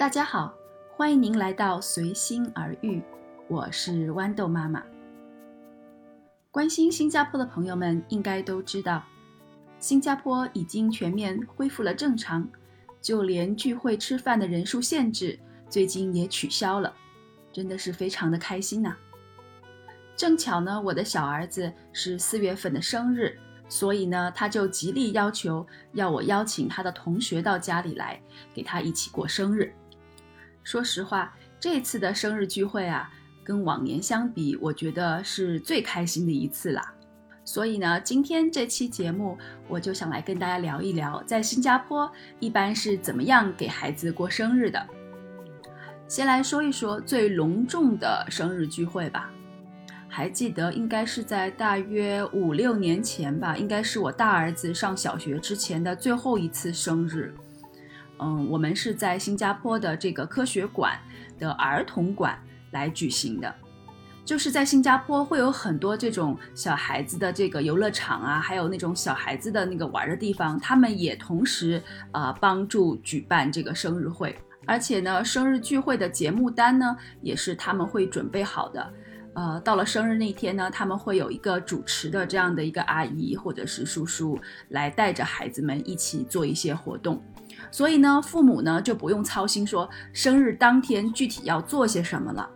大家好，欢迎您来到随心而遇，我是豌豆妈妈。关心新加坡的朋友们应该都知道，新加坡已经全面恢复了正常，就连聚会吃饭的人数限制最近也取消了，真的是非常的开心呐。正巧呢，我的小儿子是四月份的生日。所以呢，他就极力要求要我邀请他的同学到家里来，给他一起过生日。说实话，这次的生日聚会啊，跟往年相比，我觉得是最开心的一次啦。所以呢，今天这期节目，我就想来跟大家聊一聊，在新加坡一般是怎么样给孩子过生日的。先来说一说最隆重的生日聚会吧。还记得应该是在大约五六年前吧，应该是我大儿子上小学之前的最后一次生日。嗯，我们是在新加坡的这个科学馆的儿童馆来举行的。就是在新加坡会有很多这种小孩子的这个游乐场啊，还有那种小孩子的那个玩的地方，他们也同时呃帮助举办这个生日会。而且呢，生日聚会的节目单呢，也是他们会准备好的。呃，到了生日那天呢，他们会有一个主持的这样的一个阿姨或者是叔叔来带着孩子们一起做一些活动，所以呢，父母呢就不用操心说生日当天具体要做些什么了。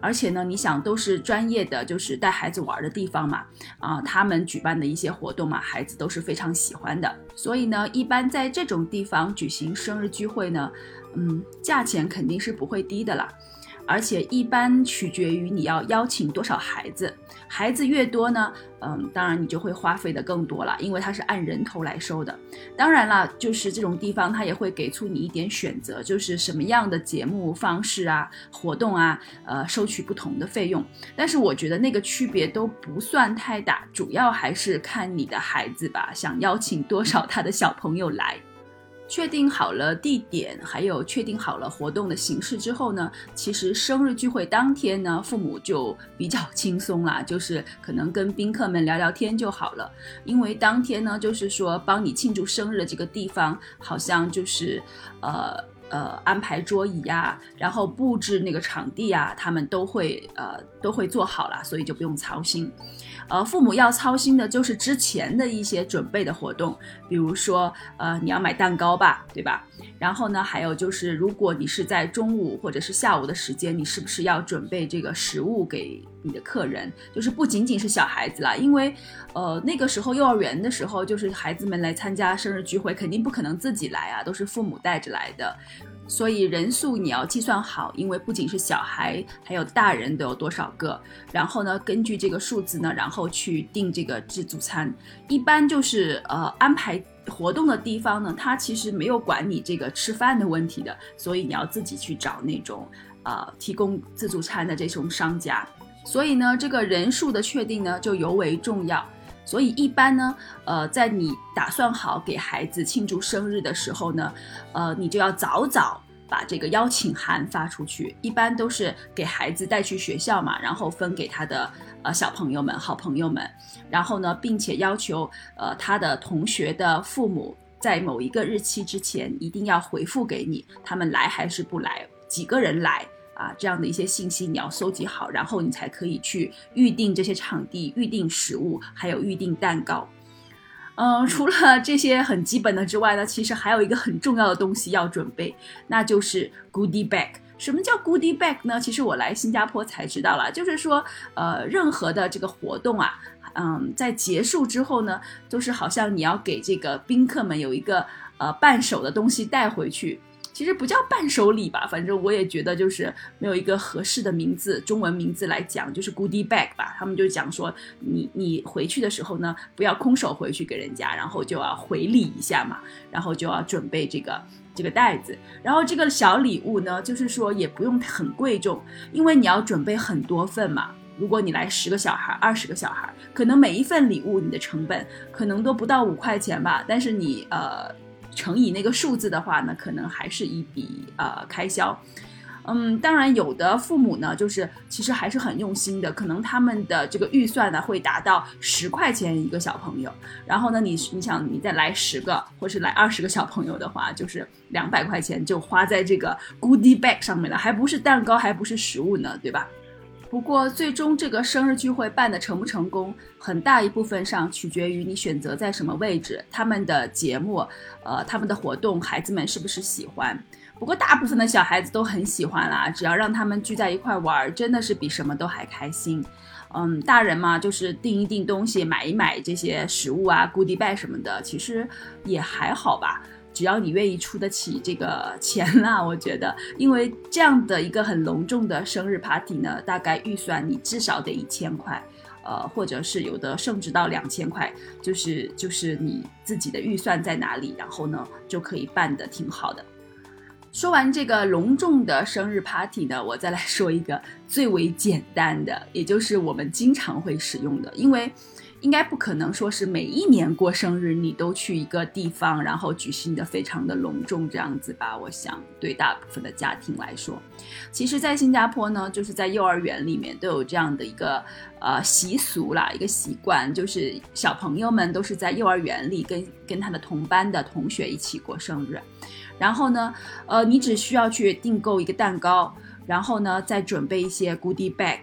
而且呢，你想都是专业的，就是带孩子玩的地方嘛，啊，他们举办的一些活动嘛，孩子都是非常喜欢的。所以呢，一般在这种地方举行生日聚会呢，嗯，价钱肯定是不会低的啦。而且一般取决于你要邀请多少孩子，孩子越多呢，嗯，当然你就会花费的更多了，因为它是按人头来收的。当然了，就是这种地方它也会给出你一点选择，就是什么样的节目方式啊、活动啊，呃，收取不同的费用。但是我觉得那个区别都不算太大，主要还是看你的孩子吧，想邀请多少他的小朋友来。确定好了地点，还有确定好了活动的形式之后呢，其实生日聚会当天呢，父母就比较轻松啦，就是可能跟宾客们聊聊天就好了。因为当天呢，就是说帮你庆祝生日的这个地方，好像就是，呃。呃，安排桌椅呀，然后布置那个场地啊，他们都会呃都会做好了，所以就不用操心。呃，父母要操心的就是之前的一些准备的活动，比如说呃你要买蛋糕吧，对吧？然后呢，还有就是如果你是在中午或者是下午的时间，你是不是要准备这个食物给你的客人？就是不仅仅是小孩子啦，因为呃那个时候幼儿园的时候，就是孩子们来参加生日聚会，肯定不可能自己来啊，都是父母带着来的。所以人数你要计算好，因为不仅是小孩，还有大人都有多少个。然后呢，根据这个数字呢，然后去订这个自助餐。一般就是呃安排活动的地方呢，它其实没有管你这个吃饭的问题的，所以你要自己去找那种呃提供自助餐的这种商家。所以呢，这个人数的确定呢就尤为重要。所以一般呢，呃，在你打算好给孩子庆祝生日的时候呢，呃，你就要早早把这个邀请函发出去。一般都是给孩子带去学校嘛，然后分给他的呃小朋友们、好朋友们。然后呢，并且要求呃他的同学的父母在某一个日期之前一定要回复给你，他们来还是不来，几个人来。啊，这样的一些信息你要搜集好，然后你才可以去预定这些场地、预定食物，还有预定蛋糕。嗯，除了这些很基本的之外呢，其实还有一个很重要的东西要准备，那就是 goodie bag。什么叫 goodie bag 呢？其实我来新加坡才知道了，就是说，呃，任何的这个活动啊，嗯，在结束之后呢，都是好像你要给这个宾客们有一个呃伴手的东西带回去。其实不叫伴手礼吧，反正我也觉得就是没有一个合适的名字，中文名字来讲就是 goodie bag 吧。他们就讲说，你你回去的时候呢，不要空手回去给人家，然后就要回礼一下嘛，然后就要准备这个这个袋子。然后这个小礼物呢，就是说也不用很贵重，因为你要准备很多份嘛。如果你来十个小孩、二十个小孩，可能每一份礼物你的成本可能都不到五块钱吧，但是你呃。乘以那个数字的话呢，可能还是一笔呃开销，嗯，当然有的父母呢，就是其实还是很用心的，可能他们的这个预算呢会达到十块钱一个小朋友，然后呢，你你想你再来十个或是来二十个小朋友的话，就是两百块钱就花在这个 goodie bag 上面了，还不是蛋糕，还不是食物呢，对吧？不过最终这个生日聚会办的成不成功，很大一部分上取决于你选择在什么位置，他们的节目，呃，他们的活动，孩子们是不是喜欢。不过大部分的小孩子都很喜欢啦，只要让他们聚在一块玩，真的是比什么都还开心。嗯，大人嘛，就是订一订东西，买一买这些食物啊，goodie bag 什么的，其实也还好吧。只要你愿意出得起这个钱啦，我觉得，因为这样的一个很隆重的生日 party 呢，大概预算你至少得一千块，呃，或者是有的甚至到两千块，就是就是你自己的预算在哪里，然后呢就可以办得挺好的。说完这个隆重的生日 party 呢，我再来说一个最为简单的，也就是我们经常会使用的，因为。应该不可能说是每一年过生日你都去一个地方，然后举行的非常的隆重这样子吧？我想对大部分的家庭来说，其实，在新加坡呢，就是在幼儿园里面都有这样的一个呃习俗啦，一个习惯，就是小朋友们都是在幼儿园里跟跟他的同班的同学一起过生日，然后呢，呃，你只需要去订购一个蛋糕，然后呢，再准备一些 goodie bag。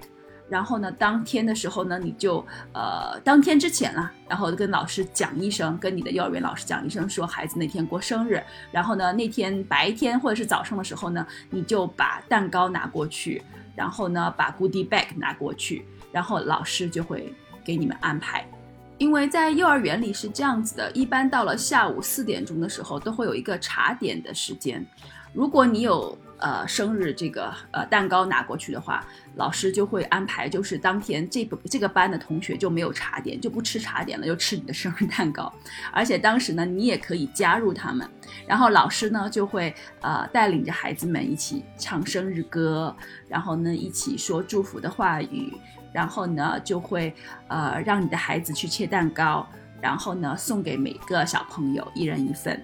然后呢，当天的时候呢，你就呃，当天之前啦，然后跟老师讲一声，跟你的幼儿园老师讲一声，说孩子那天过生日。然后呢，那天白天或者是早上的时候呢，你就把蛋糕拿过去，然后呢，把 goodie bag 拿过去，然后老师就会给你们安排。因为在幼儿园里是这样子的，一般到了下午四点钟的时候，都会有一个茶点的时间。如果你有呃，生日这个呃蛋糕拿过去的话，老师就会安排，就是当天这个这个班的同学就没有茶点，就不吃茶点了，就吃你的生日蛋糕。而且当时呢，你也可以加入他们，然后老师呢就会呃带领着孩子们一起唱生日歌，然后呢一起说祝福的话语，然后呢就会呃让你的孩子去切蛋糕，然后呢送给每个小朋友一人一份。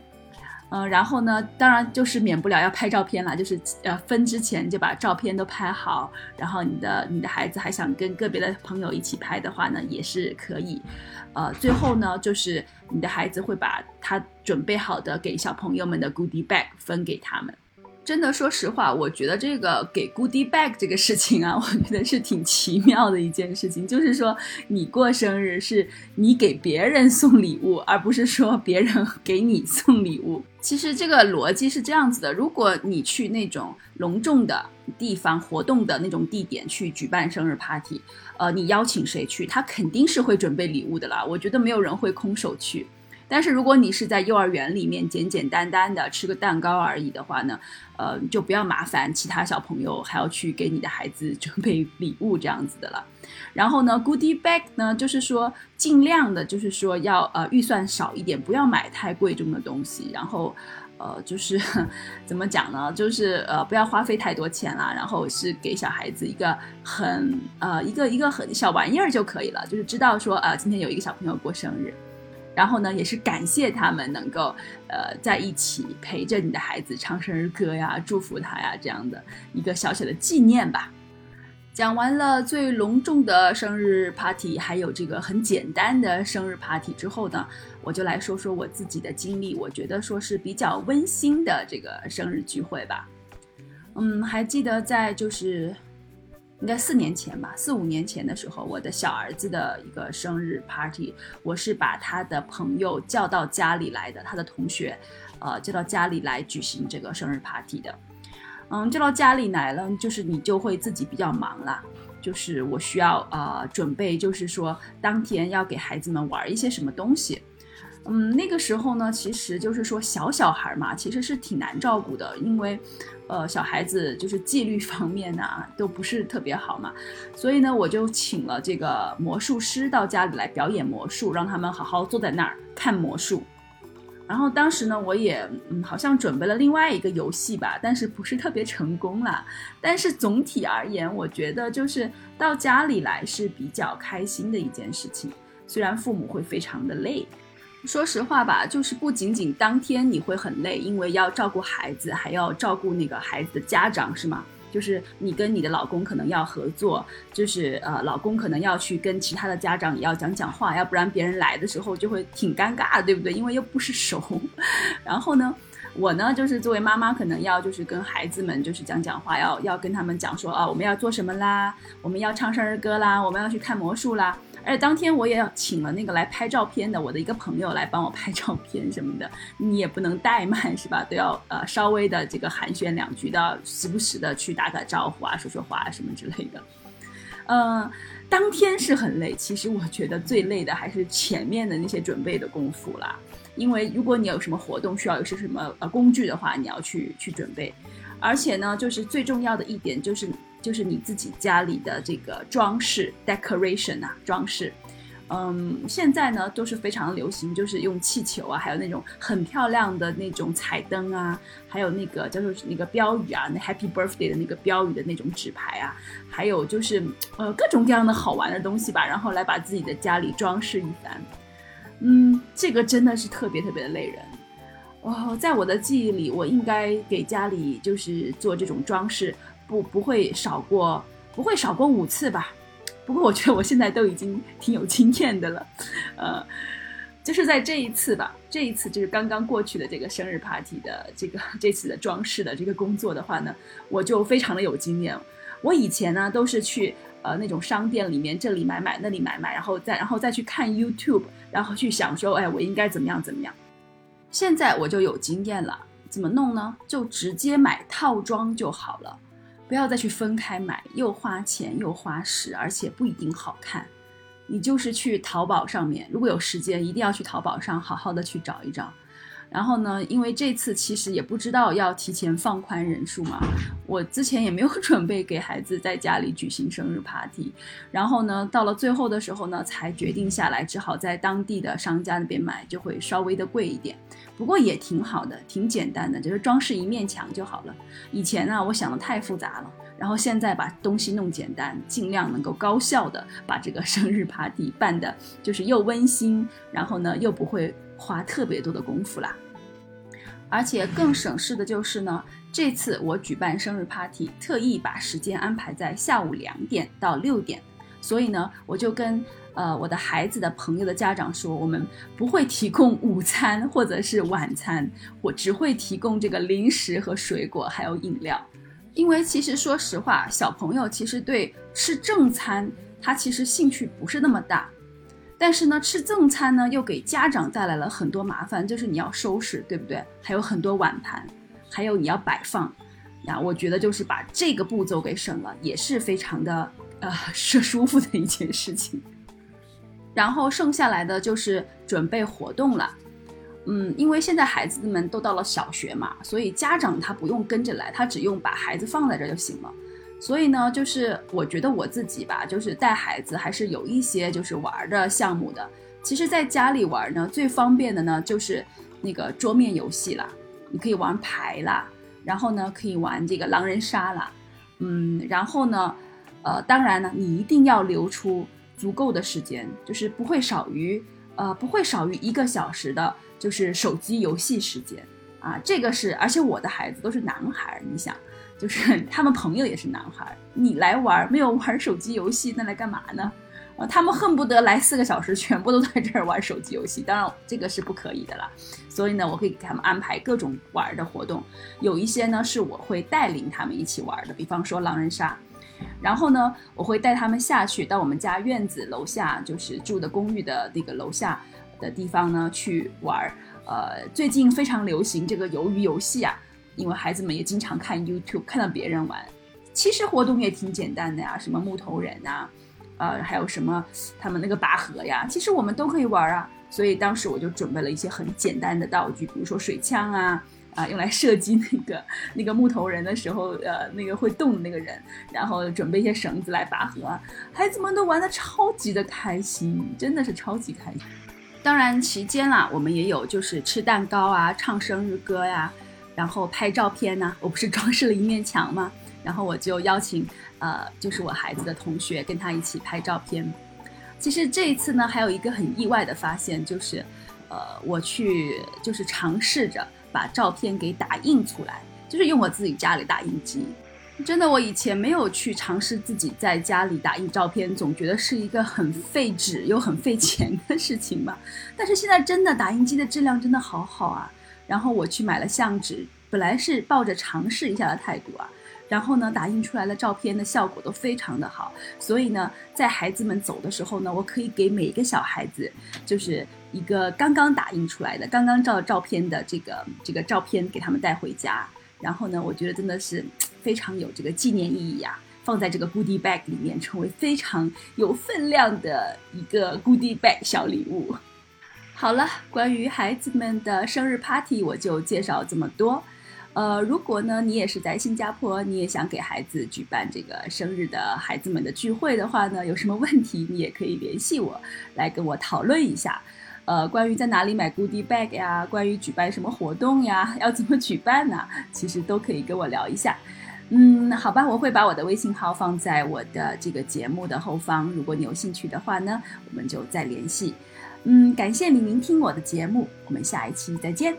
嗯，然后呢，当然就是免不了要拍照片啦，就是呃分之前就把照片都拍好，然后你的你的孩子还想跟个别的朋友一起拍的话呢，也是可以。呃，最后呢，就是你的孩子会把他准备好的给小朋友们的 goodie bag 分给他们。真的，说实话，我觉得这个给 goodie bag 这个事情啊，我觉得是挺奇妙的一件事情。就是说，你过生日是你给别人送礼物，而不是说别人 给你送礼物。其实这个逻辑是这样子的：如果你去那种隆重的地方、活动的那种地点去举办生日 party，呃，你邀请谁去，他肯定是会准备礼物的啦。我觉得没有人会空手去。但是如果你是在幼儿园里面简简单单的吃个蛋糕而已的话呢，呃，就不要麻烦其他小朋友还要去给你的孩子准备礼物这样子的了。然后呢，goodie bag 呢，就是说尽量的，就是说要呃预算少一点，不要买太贵重的东西。然后，呃，就是 怎么讲呢？就是呃不要花费太多钱啦。然后是给小孩子一个很呃一个一个很小玩意儿就可以了，就是知道说呃今天有一个小朋友过生日。然后呢，也是感谢他们能够，呃，在一起陪着你的孩子唱生日歌呀，祝福他呀，这样的一个小小的纪念吧。讲完了最隆重的生日 party，还有这个很简单的生日 party 之后呢，我就来说说我自己的经历。我觉得说是比较温馨的这个生日聚会吧。嗯，还记得在就是。应该四年前吧，四五年前的时候，我的小儿子的一个生日 party，我是把他的朋友叫到家里来的，他的同学，呃，叫到家里来举行这个生日 party 的。嗯，叫到家里来了，就是你就会自己比较忙啦，就是我需要呃准备，就是说当天要给孩子们玩一些什么东西。嗯，那个时候呢，其实就是说小小孩嘛，其实是挺难照顾的，因为。呃，小孩子就是纪律 方面啊，都不是特别好嘛，所以呢，我就请了这个魔术师到家里来表演魔术，让他们好好坐在那儿看魔术。然后当时呢，我也嗯，好像准备了另外一个游戏吧，但是不是特别成功啦。但是总体而言，我觉得就是到家里来是比较开心的一件事情，虽然父母会非常的累。说实话吧，就是不仅仅当天你会很累，因为要照顾孩子，还要照顾那个孩子的家长，是吗？就是你跟你的老公可能要合作，就是呃，老公可能要去跟其他的家长也要讲讲话，要不然别人来的时候就会挺尴尬，对不对？因为又不是熟。然后呢，我呢就是作为妈妈，可能要就是跟孩子们就是讲讲话，要要跟他们讲说啊，我们要做什么啦，我们要唱生日歌啦，我们要去看魔术啦。而且当天我也要请了那个来拍照片的我的一个朋友来帮我拍照片什么的，你也不能怠慢是吧？都要呃稍微的这个寒暄两句，都要时不时的去打打招呼啊，说说话啊什么之类的。呃，当天是很累，其实我觉得最累的还是前面的那些准备的功夫啦。因为如果你有什么活动需要有些什么呃工具的话，你要去去准备。而且呢，就是最重要的一点就是。就是你自己家里的这个装饰 decoration 啊，装饰，嗯，现在呢都是非常流行，就是用气球啊，还有那种很漂亮的那种彩灯啊，还有那个叫做那个标语啊，那 Happy Birthday 的那个标语的那种纸牌啊，还有就是呃各种各样的好玩的东西吧，然后来把自己的家里装饰一番。嗯，这个真的是特别特别的累人。哦，在我的记忆里，我应该给家里就是做这种装饰。不不会少过不会少过五次吧，不过我觉得我现在都已经挺有经验的了，呃，就是在这一次吧，这一次就是刚刚过去的这个生日 party 的这个这次的装饰的这个工作的话呢，我就非常的有经验。我以前呢都是去呃那种商店里面这里买买那里买买，然后再然后再去看 YouTube，然后去想说，哎，我应该怎么样怎么样。现在我就有经验了，怎么弄呢？就直接买套装就好了。不要再去分开买，又花钱又花时，而且不一定好看。你就是去淘宝上面，如果有时间，一定要去淘宝上好好的去找一找。然后呢，因为这次其实也不知道要提前放宽人数嘛，我之前也没有 准备给孩子在家里举行生日 party。然后呢，到了最后的时候呢，才决定下来，只好在当地的商家那边买，就会稍微的贵一点。不过也挺好的，挺简单的，就是装饰一面墙就好了。以前呢，我想的太复杂了，然后现在把东西弄简单，尽量能够高效的把这个生日 party 办的，就是又温馨，然后呢又不会花特别多的功夫啦。而且更省事的就是呢，这次我举办生日 party，特意把时间安排在下午两点到六点，所以呢，我就跟。呃，我的孩子的朋友的家长说，我们不会提供午餐或者是晚餐，我只会提供这个零食和水果，还有饮料。因为其实说实话，小朋友其实对吃正餐他其实兴趣不是那么大，但是呢，吃正餐呢又给家长带来了很多麻烦，就是你要收拾，对不对？还有很多碗盘，还有你要摆放。呀，我觉得就是把这个步骤给省了，也是非常的呃是舒服的一件事情。然后剩下来的就是准备活动了，嗯，因为现在孩子们都到了小学嘛，所以家长他不用跟着来，他只用把孩子放在这就行了。所以呢，就是我觉得我自己吧，就是带孩子还是有一些就是玩的项目的。其实，在家里玩呢，最方便的呢就是那个桌面游戏啦，你可以玩牌啦，然后呢可以玩这个狼人杀啦，嗯，然后呢，呃，当然呢，你一定要留出。足够的时间，就是不会少于，呃，不会少于一个小时的，就是手机游戏时间啊。这个是，而且我的孩子都是男孩，你想，就是 他们朋友也是男孩，你来玩没有玩手机游戏，那来干嘛呢？啊，他们恨不得来四个小时，全部都在这儿玩手机游戏。当然，这个是不可以的啦。所以呢，我可以给他们安排各种玩的活动，有一些呢是我会带领他们一起玩的，比方说狼人杀。然后呢，我会带他们下去到我们家院子楼下，就是住的公寓的那个楼下的地方呢去玩。呃，最近非常流行这个鱿鱼游戏啊，因为孩子们也经常看 YouTube，看到别人玩。其实活动也挺简单的呀，什么木头人呐，呃，还有什么他们那个拔河呀，其实我们都可以玩啊。所以当时我就准备了一些很简单的道具，比如说水枪啊。啊，用来射击那个那个木头人的时候，呃，那个会动的那个人，然后准备一些绳子来拔河，孩子们都玩的超级的开心，真的是超级开心。当然期间啦，我们也有就是吃蛋糕啊，唱生日歌呀，然后拍照片呢。我不是装饰了一面墙吗？然后我就邀请呃，就是我孩子的同学跟他一起拍照片。其实这一次呢，还有一个很意外的发现，就是呃，我去就是尝试着。把照片给打印出来，就是用我自己家里打印机。真的，我以前没有去尝试自己在家里打印照片，总觉得是一个很费纸又很费钱的事情嘛。但是现在真的打印机的质量真的好好啊。然后我去买了相纸，本来是抱着尝试一下的态度啊。然后呢，打印出来的照片的效果都非常的好。所以呢，在孩子们走的时候呢，我可以给每个小孩子就是一个刚刚打印出来的、刚刚照照片的这个这个照片给他们带回家。然后呢，我觉得真的是非常有这个纪念意义呀，放在这个 goodie bag 里面，成为非常有分量的一个 goodie bag 小礼物。好了，关于孩子们的生日 party，我就介绍这么多。呃，如果呢你也是在新加坡，你也想给孩子举办这个生日的孩子们的聚会的话呢，有什么问题你也可以联系我，来跟我讨论一下。呃，关于在哪里买 goodie bag 呀，关于举办什么活动呀，要怎么举办呢？其实都可以跟我聊一下。嗯，好吧，我会把我的微信号放在我的这个节目的后方，如果你有兴趣的话呢，我们就再联系。嗯，感谢你聆听我的节目，我们下一期再见。